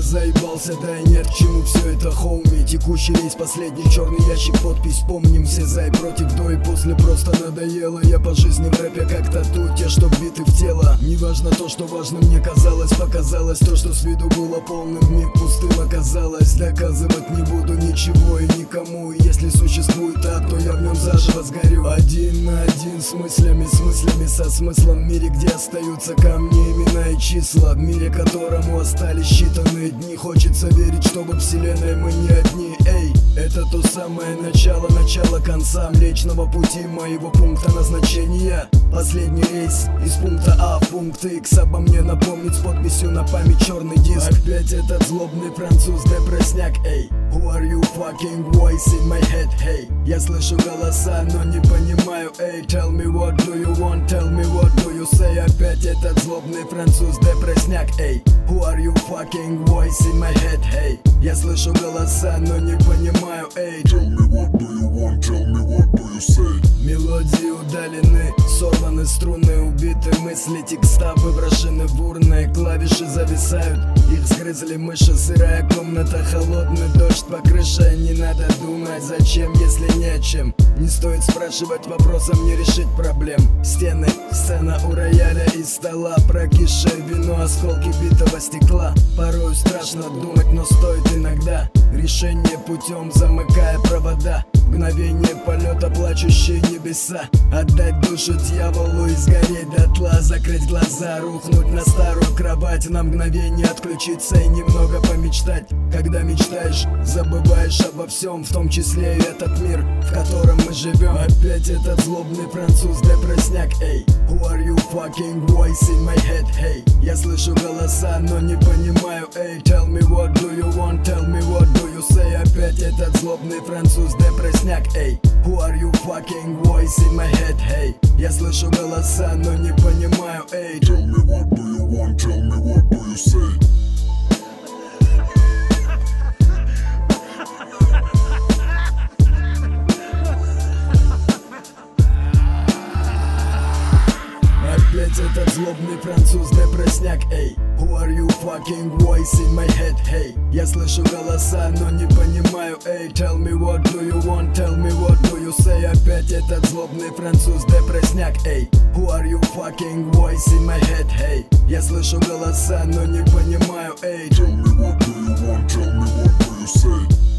заебался, да и нет чему все это хоуми. Текущий рейс, последний черный ящик, подпись Помним все за и против, до и после просто надоело. Я по жизни в рэпе как тату, те, что вбиты в тело. Не важно то, что важно мне казалось Показалось. То, что с виду было полным Миг пустым оказалось. Доказывать не буду ничего и никому. Если существует ад, то я в нем заживо сгорю мыслями, с мыслями со смыслом В мире, где остаются камни, имена и числа. В мире, которому остались считанные дни. Хочется верить, что во вселенной мы не одни. Эй, это то самое начало, начало конца Млечного пути моего пункта назначения. Последний рейс из пункта А в пункт X Обо мне напомнить с подписью на память черный диск. Опять этот злобный француз депрессняк Эй, who are fucking voice in my head Hey, я слышу голоса, но не понимаю Эй, tell me what do you want, tell me what do you say. Опять этот злобный француз депрессняк Эй, who are you fucking voice in my head Hey, я слышу голоса, но не понимаю Эй, Tell me what do you want, tell me what do you say. Мелодии удалены, сорваны струны, убиты мысли, текста выброшены в урны, клавиши зависают, их сгрызли мыши, сырая комната, холодный дождь по крыше, не надо думать, зачем, если не о чем, не стоит спрашивать вопросом, не решить проблем, стены, сцена у рояля из стола, прокисшее вино, осколки битого стекла, порою страшно думать, но стоит иногда, решение путем замыкая провода, Мгновение полета, плачущие небеса. Отдать душу дьяволу и сгореть дотла. Закрыть глаза, рухнуть на старую кровать. На мгновение отключиться и немного помечтать. Когда мечтаешь, забываешь обо всем В том числе и этот мир, в котором мы живем. Опять этот злобный француз, депрессняк Эй, who are you fucking voice in my head Hey, я слышу голоса, но не понимаю Эй, tell me what do you want, tell me what do you say. Опять этот злобный француз, депрессняк Эй, who are you fucking voice in my head Hey, я слышу голоса, но не понимаю Эй, Опять этот злобный француз депрессняк Эй, who are you fucking voice in my head Hey, я слышу голоса, но не понимаю Эй, tell me what do you want, tell me what do you say Опять этот злобный француз депрессняк Эй, who are you fucking voice in my head Hey, я слышу голоса, но не понимаю Эй, Tell me what do you want, tell me what do you say